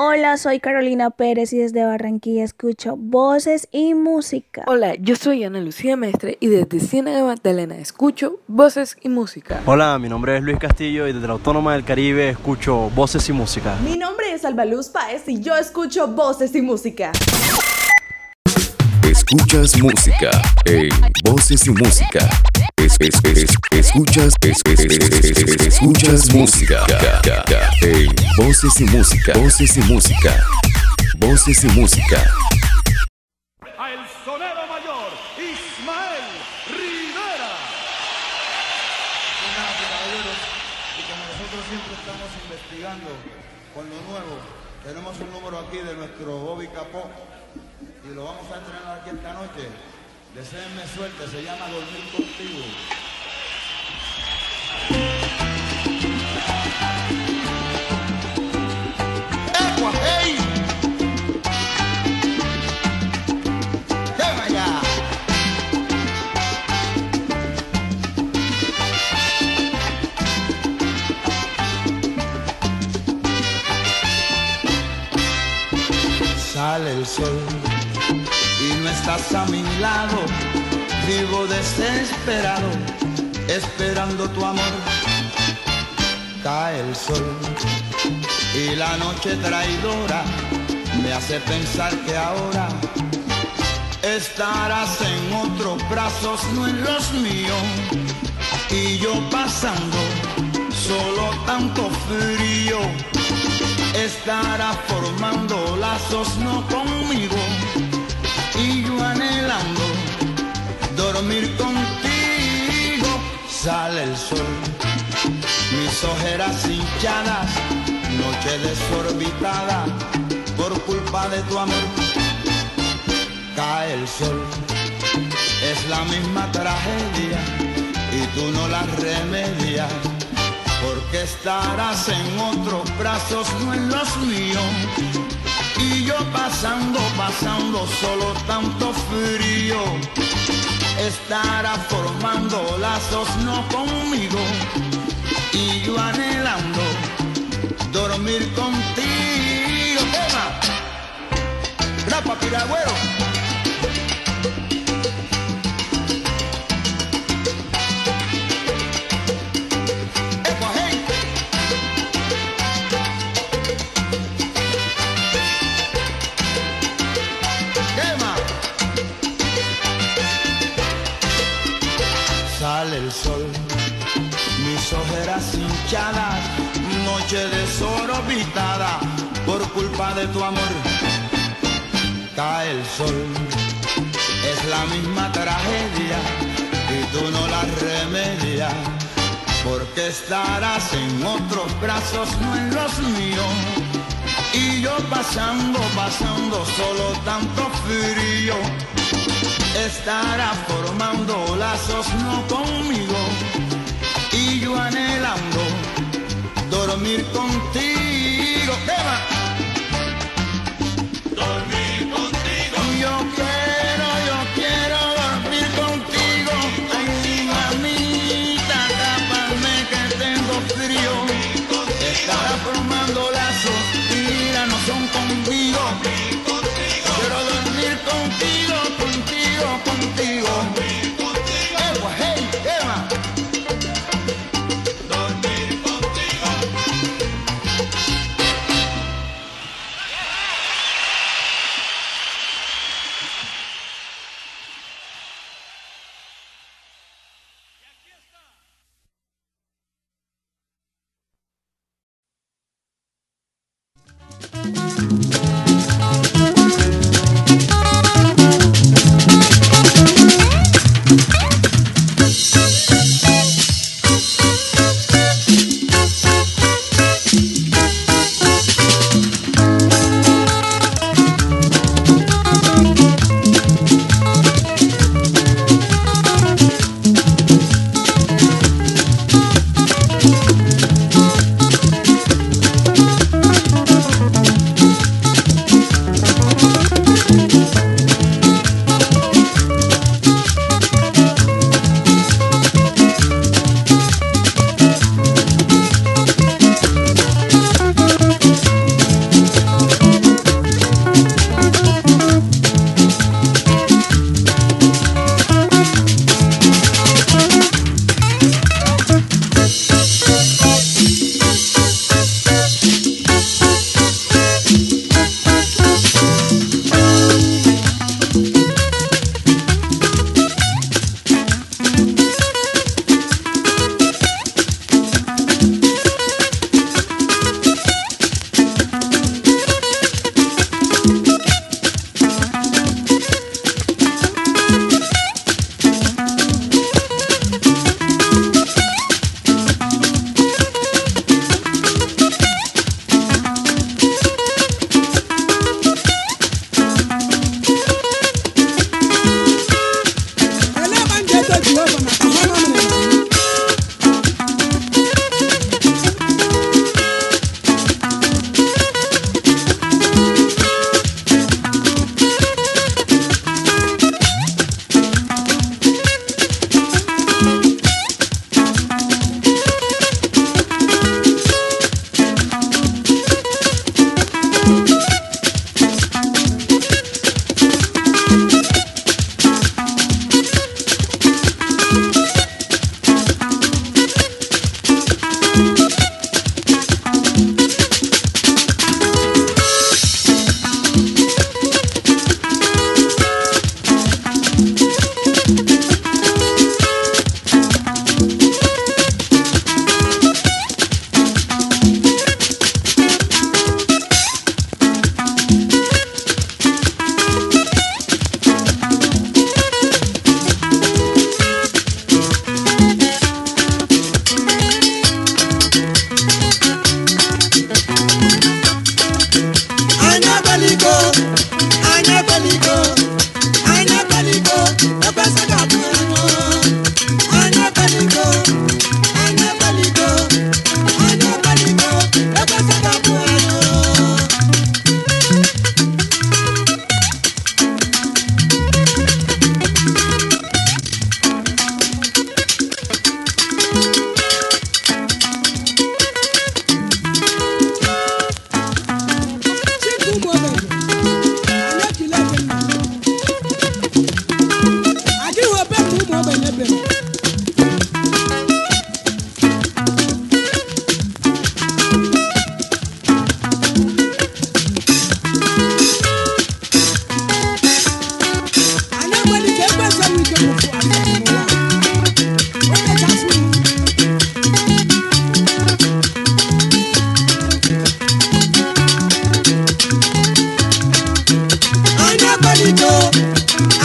Hola, soy Carolina Pérez y desde Barranquilla escucho voces y música. Hola, yo soy Ana Lucía Mestre y desde Ciénaga Magdalena escucho voces y música. Hola, mi nombre es Luis Castillo y desde la Autónoma del Caribe escucho voces y música. Mi nombre es Albaluz Paez y yo escucho voces y música. Escuchas música en Voces y Música. Es, es, es, escuchas, es, escuchas música en Voces y Música. Voces y Música. Voces y Música. El sonero mayor, Ismael Rivera. Y como nosotros siempre estamos investigando con lo nuevo, tenemos un número aquí de nuestro Bobby Capó y lo vamos a estrenar aquí esta noche. Deseenme suerte, se llama Dormir Contigo. ¡Ecua, hey! ¡Tema ya! Sale el sol estás a mi lado, vivo desesperado, esperando tu amor. Cae el sol y la noche traidora me hace pensar que ahora estarás en otros brazos, no en los míos, y yo pasando solo tanto frío estará formando lazos no conmigo anhelando dormir contigo sale el sol mis ojeras hinchadas noche desorbitada por culpa de tu amor cae el sol es la misma tragedia y tú no la remedias porque estarás en otros brazos, no en los míos. Y yo pasando, pasando solo tanto frío, estará formando lazos no conmigo. Y yo anhelando dormir contigo. ¡Tema! ¡Rapa, piragüero! Noche desorbitada por culpa de tu amor. Cae el sol, es la misma tragedia y tú no la remedias. Porque estarás en otros brazos, no en los míos. Y yo pasando, pasando solo tanto frío. Estará formando lazos no conmigo. Y yo anhelando dormir contigo. ¿Qué? we go.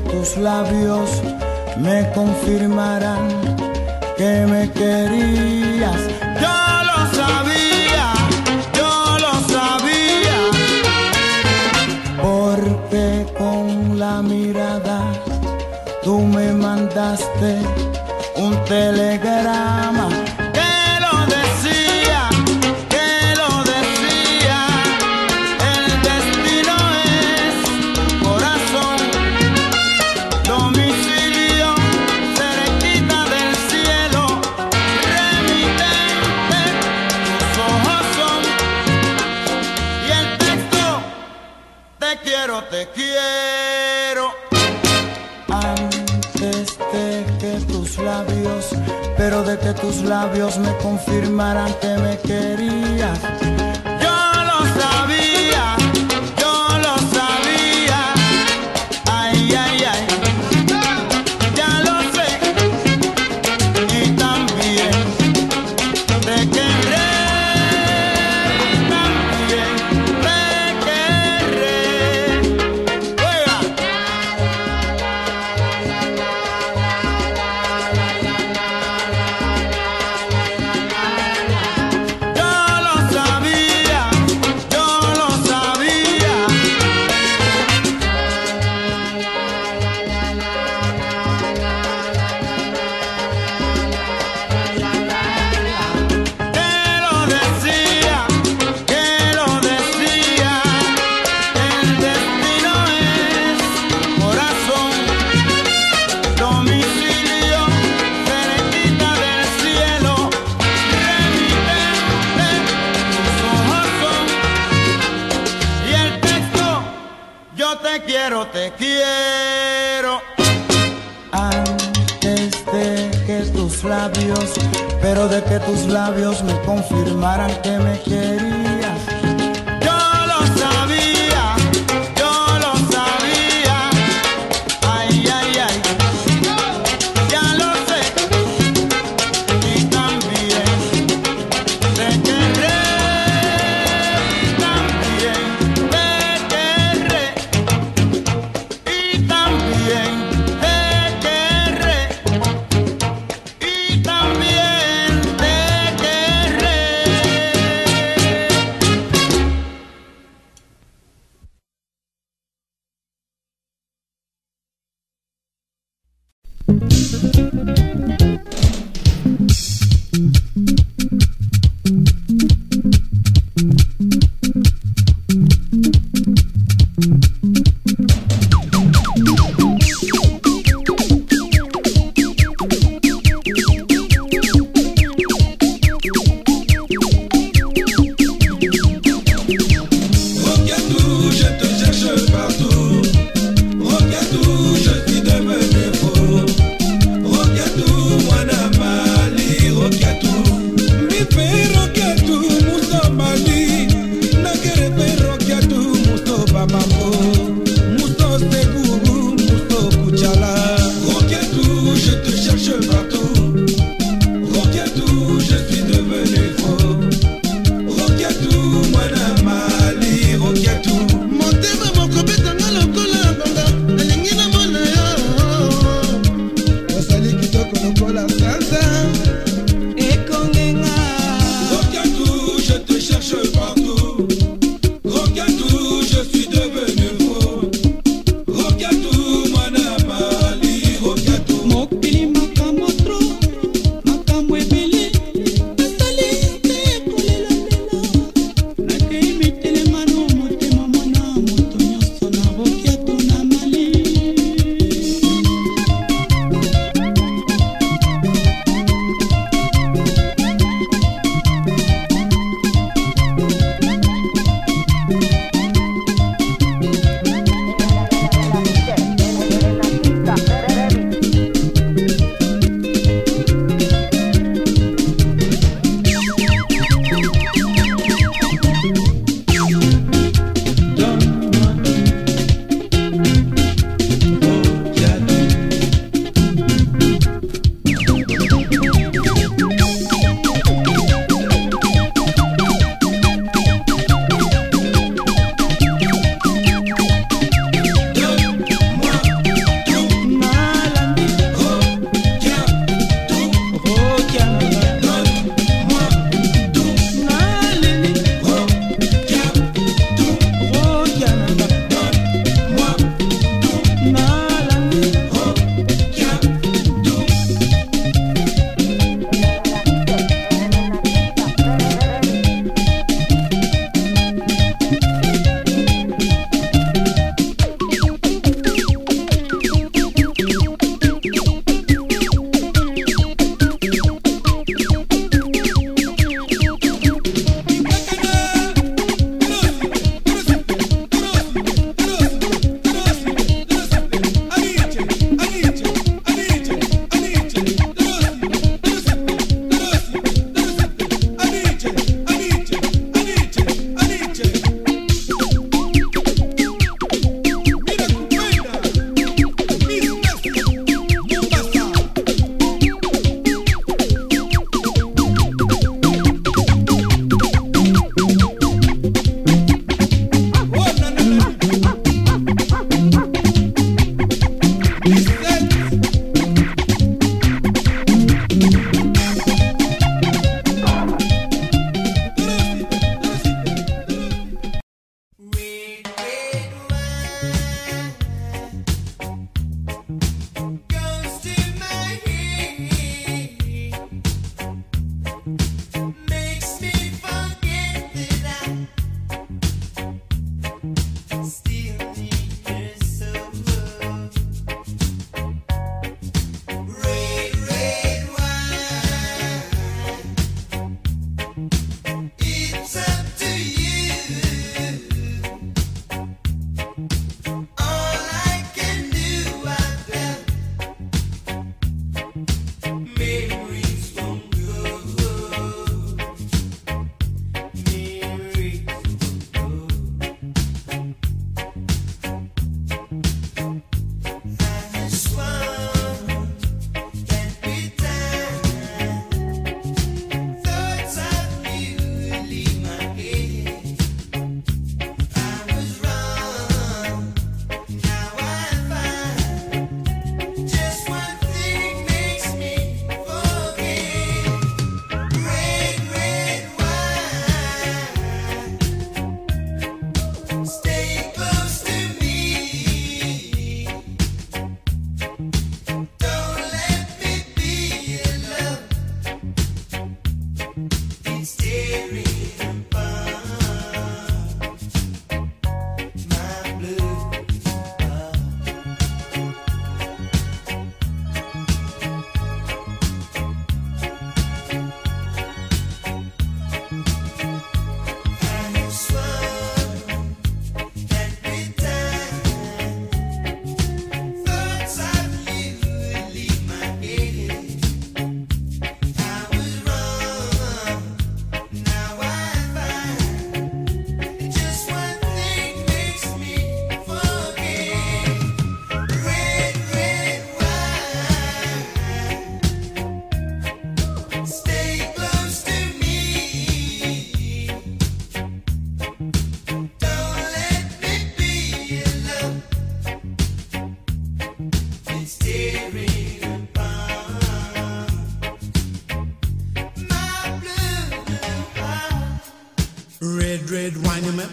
tus labios me confirmarán que me querías. Yo lo sabía, yo lo sabía, porque con la mirada tú me mandaste un telegrama. tus labios me confirmarán que me quedas. quiero. Antes de que tus labios, pero de que tus labios me confirmaran que me querías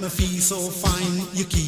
me feel so fine. You keep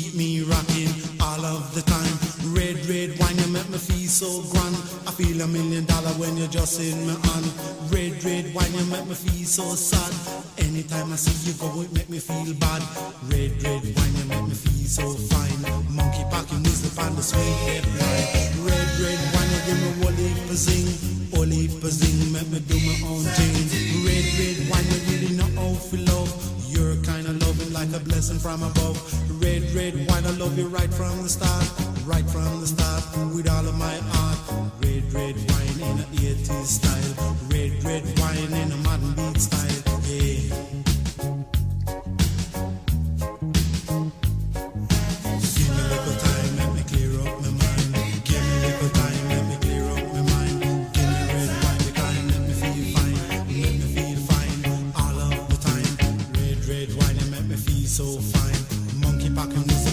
so fine. Monkey pack and.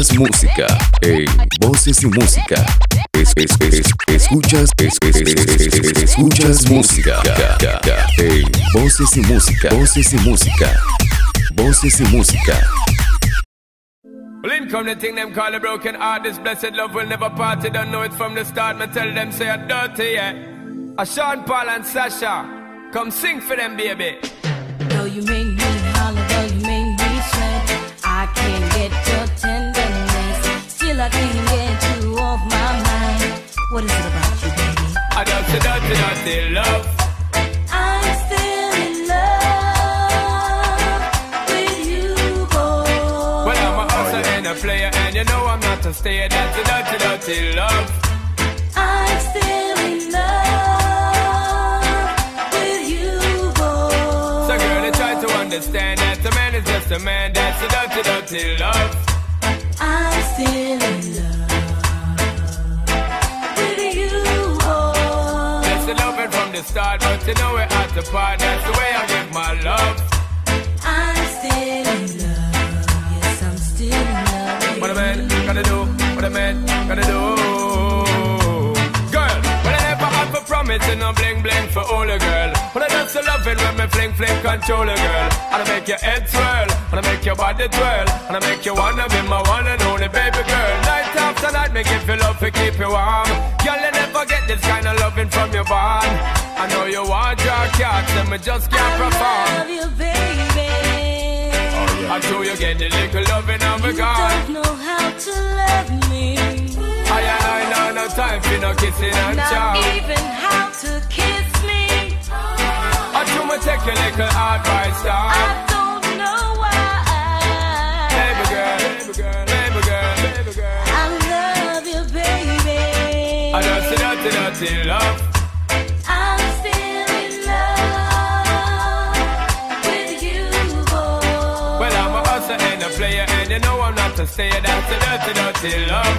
Escuchas música en Voces y Música. Es, es, es, escuchas, es, es, es, es, es, escuchas música en Voces y Música. Voces y Música. Voces y Música. Well, in come the thing them call a broken heart. This blessed love will never part. You don't know it from the start. Me tell them say I'm dirty, yeah. A Sean Paul and Sasha, come sing for them, baby. Though you make me holler, though you make me sweat, I can't get I can't get you off my mind. What is it about you, baby? I dirty, dirty, dirty love. I'm still in love with you, boy. Well, I'm a hustler and a player, and you know I'm not a stayer. That's a dirty, dirty love. I'm still in love with you, boy. So, girl, you try to understand that a man is just a man. That's a dirty, dirty love. I'm the start, but you know we're at the part. That's the way I give my love. When me fling fling control a girl. And I make your head swirl, and I make your body twirl, and I make you wanna be my one and only baby girl. Night after night, make give feel love to keep you warm. Girl, you never get this kind of loving from your bond. I know you want your cats, and me just can't perform. I love you, baby. I know you get the little loving of a You God. don't know how to love me. I know no time for no kissing and Not even how to kiss I me take a little advice I down. don't know why. Baby girl, baby girl, baby girl, baby girl. I love you, baby. I love. I'm still in love with you, boy. Well, I'm a hustler and a player, and you know I'm not a stayer. That's a dirty, dirty love.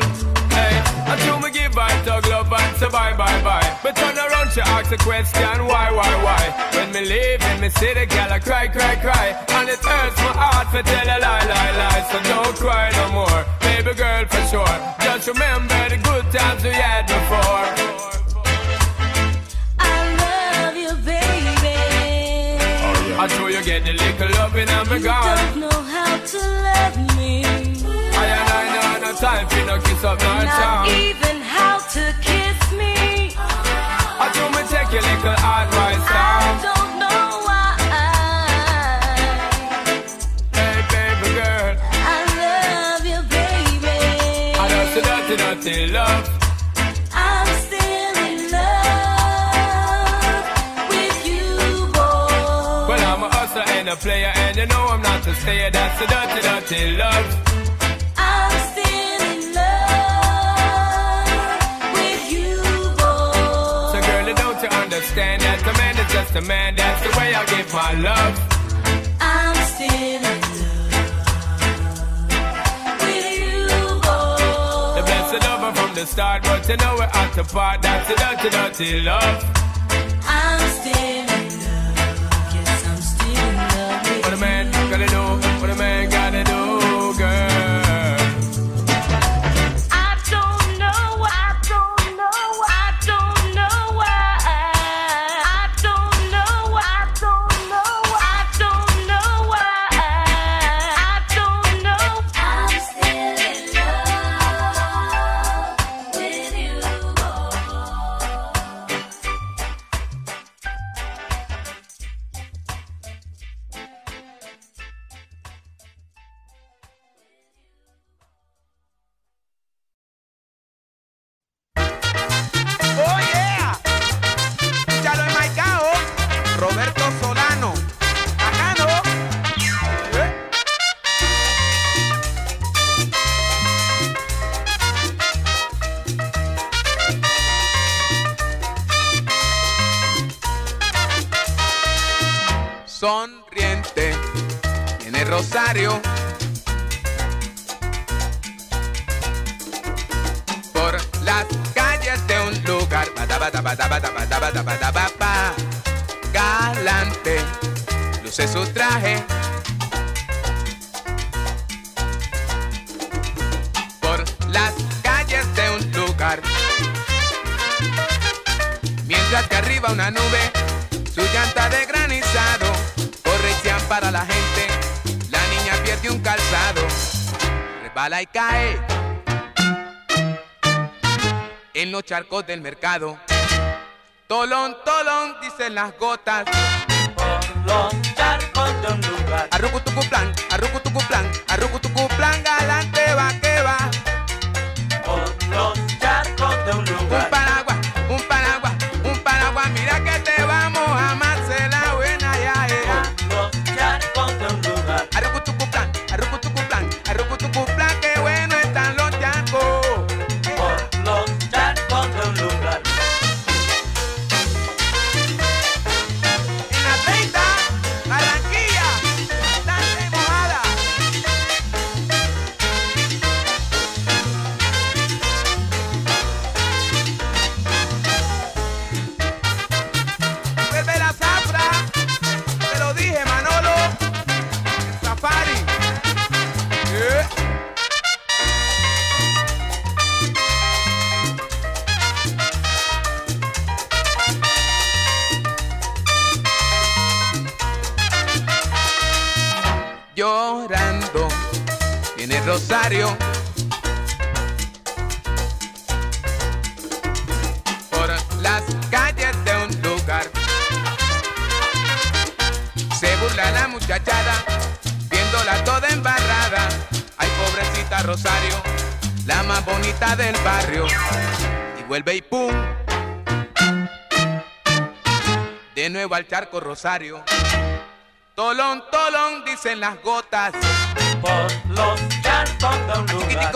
Hey, I do me give I tug love and say bye, bye, bye. But turn around, she ask a question, why, why, why? When me leave in me see the girl, I cry, cry, cry. And it hurts my heart to tell a lie, lie, lie. So don't cry no more, baby girl, for sure. Just remember the good times we had before. I love you, baby. I know you get the little loving and me You gone. don't know how to love me. I and I know no time for no kiss up, no Not player, and you know I'm not a stayer. That's a dirty, dirty love. I'm still in love with you, boy. So, girl, don't you understand that a man is just a man? That's the way I give my love. I'm still in love with you, boy. The blessed lover from the start, but you know we're at the part. That's a dirty, dirty love. I'm still What a man gotta do, what a man gotta do, girl. Bata, galante, luce su traje. Por las calles de un lugar, mientras que arriba una nube su llanta de granizado. Corrección para la gente. La niña pierde un calzado, resbala y cae en los charcos del mercado. Tolón, tolón, dicen las gotas. Por los charcos de un lugar. Arrucutucuplan, Rosario, la más bonita del barrio. Y vuelve y pum. De nuevo al charco Rosario. Tolón, tolón, dicen las gotas. Por los charcos de un lugar.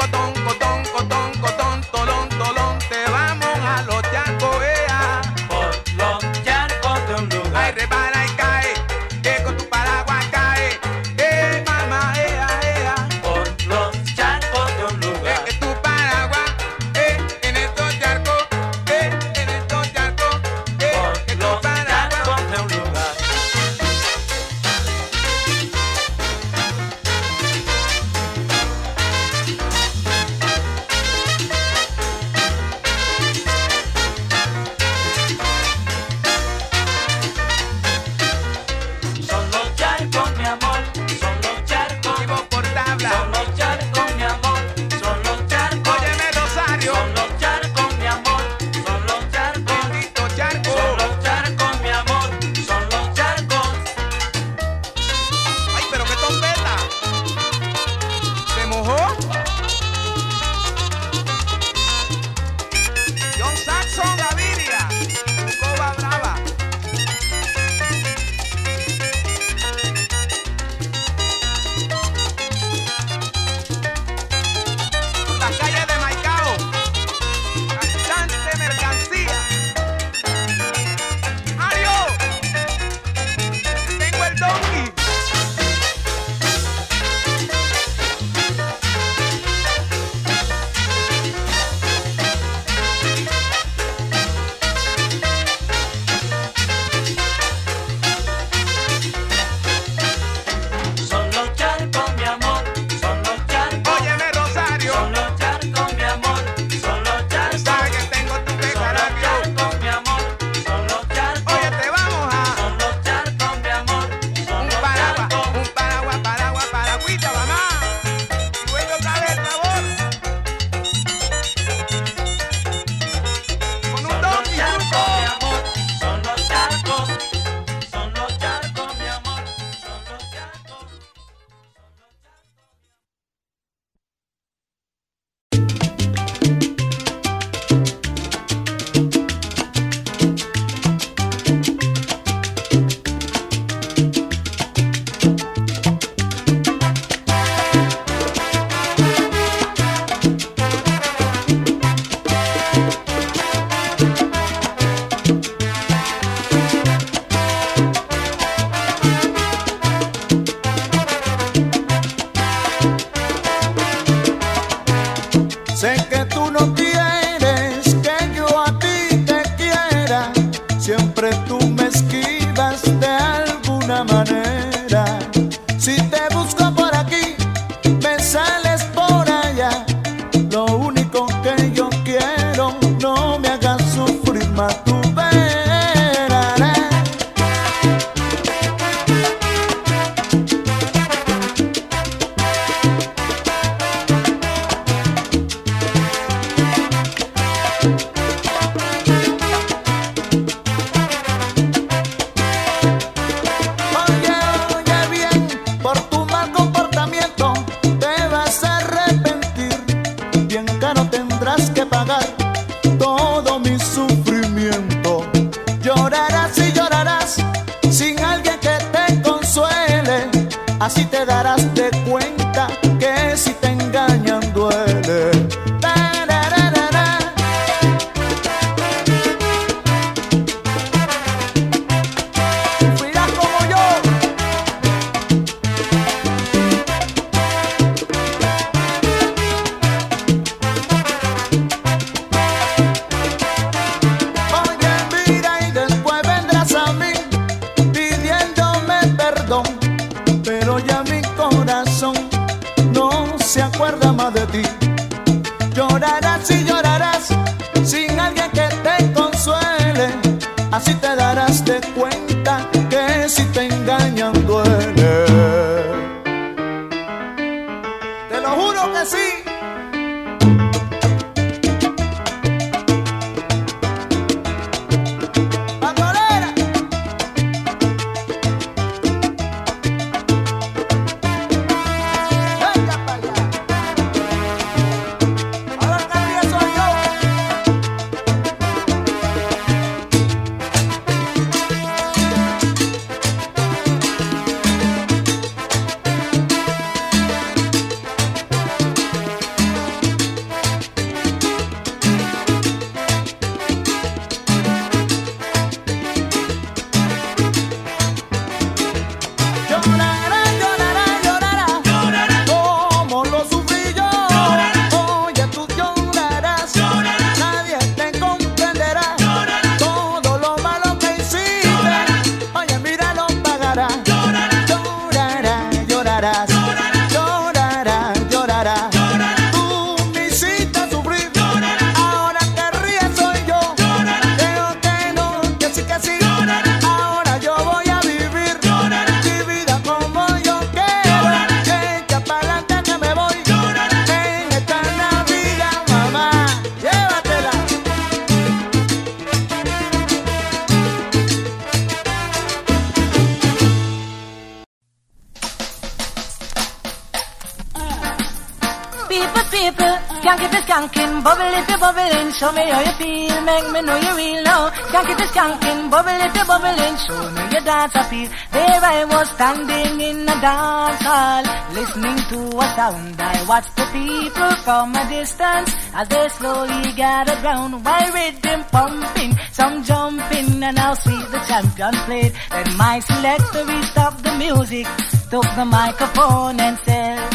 Can't keep it skanking, bubble if you bubbling, show me how you feel, make me know you real now. Can't keep it skanking, bubble if you bubbling, show me your dance appeal. There I was standing in a dance hall, listening to a sound. I watched the people from a distance as they slowly gathered round while rhythm pumping, some jumping, and I'll see the champion played. Then my selector stopped the music, took the microphone and said.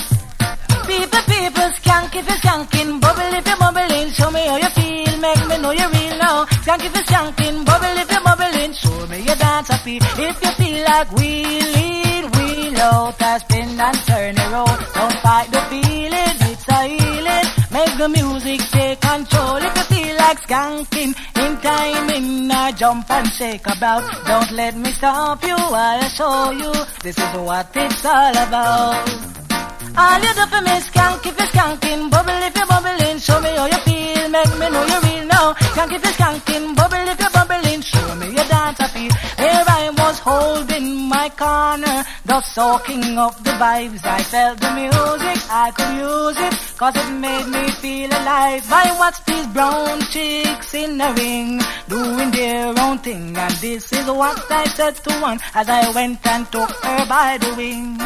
People, people, skank if you're skanking, bubble if you're bubbling, show me how you feel, make me know you're real now. Skank if you're skanking, bubble if you're bubbling, show me your dance appeal. If you feel like wheeling, wheel out, I spin and turn around. Don't fight the feeling, it's a healing. Make the music take control. If you feel like skanking, in time, in a jump and shake about. Don't let me stop you, I'll show you. This is what it's all about. All you do for me skank if you're skanking, bubble if you're bubbling, show me how you feel, make me know you're real now. Skank if you're skanking, bubble if you're bubbling, show me your dance appeal. There I was holding my corner, just soaking up the vibes. I felt the music, I could use it, cause it made me feel alive. I watched these brown chicks in the ring, doing their own thing, and this is what I said to one as I went and took her by the wing.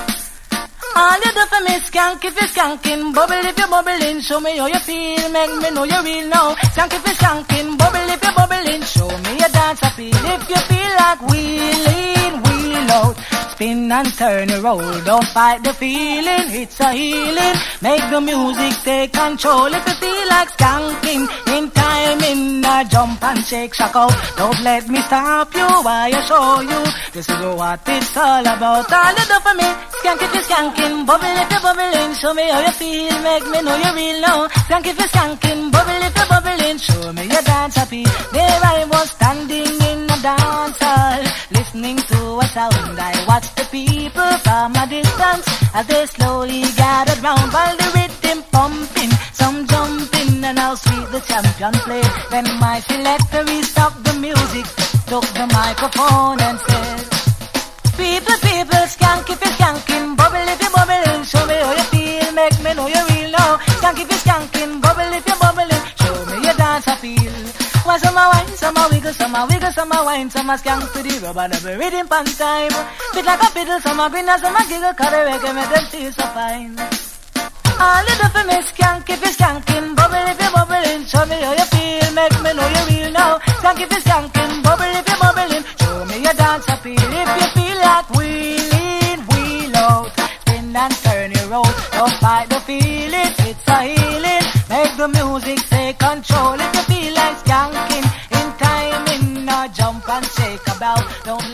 All you do for me skank if you're skanking, bubble if you're bubbling, show me how you feel, make me know you're real now. Skank if you're skanking, bubble if you're bubbling, show me your dance appeal. If you feel like wheeling, wheel out, spin and turn and roll. Don't fight the feeling, it's a healing. Make the music take control. If you feel like skanking, jump and shake, shock out. Don't let me stop you I show you. This is what it's all about. All you do for me, skank if you're skanking, bubble if you're bubbling. Show me how you feel, make me know you're real now. Skank if you're skanking, bubble if you're bubbling. Show me your dance happy. There I was standing in a dance hall, listening to a sound. I watched the people from a distance as they slowly gathered round while the rhythm pumping, and how sweet the champion played. Then my selector he stopped the music, took the microphone and said, People, people, skank if you're skanking, bubble if you're bubbling, show me how you feel, make me know you're real now. Skank if you're skanking, bubble if you're bubbling, show me your dance appeal. Why some a wine, some a wiggle, some a wiggle, some a wine, some a skank to the rubber, the rhythm pan time. Fit like a fiddle, some a grin, some a giggle, cause the reggae make them feel so fine. All you do for skank if you're skanking, bubble bubbling, show me how you feel, make me know you're real now. Skank if you're skanking, bubble if you're bubbling, show me your dance appeal. If you feel like wheeling, wheel out, spin and turn your road. Don't fight the feeling, it's a healing. Make the music take control. If you feel like skanking, in time, in a jump and shake about. Don't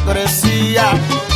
hipocresía.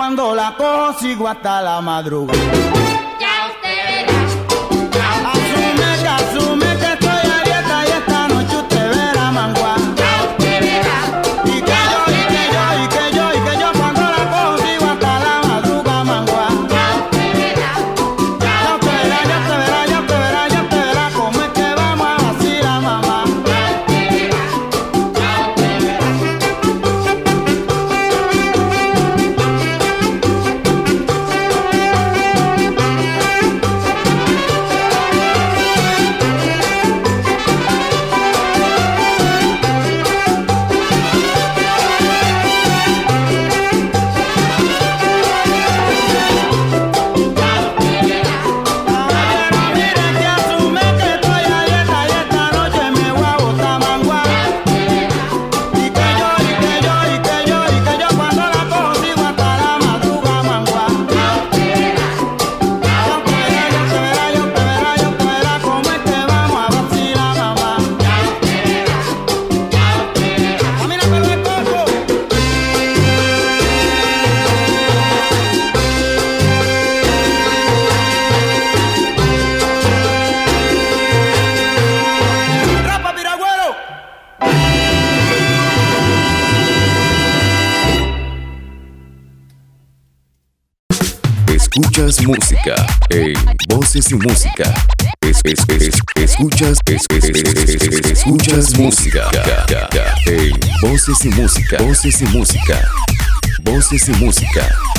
cuando la consigo hasta la madrugada. música. Escuchas, escuchas música. Voces y Música. Voces y Música. Voces y Música.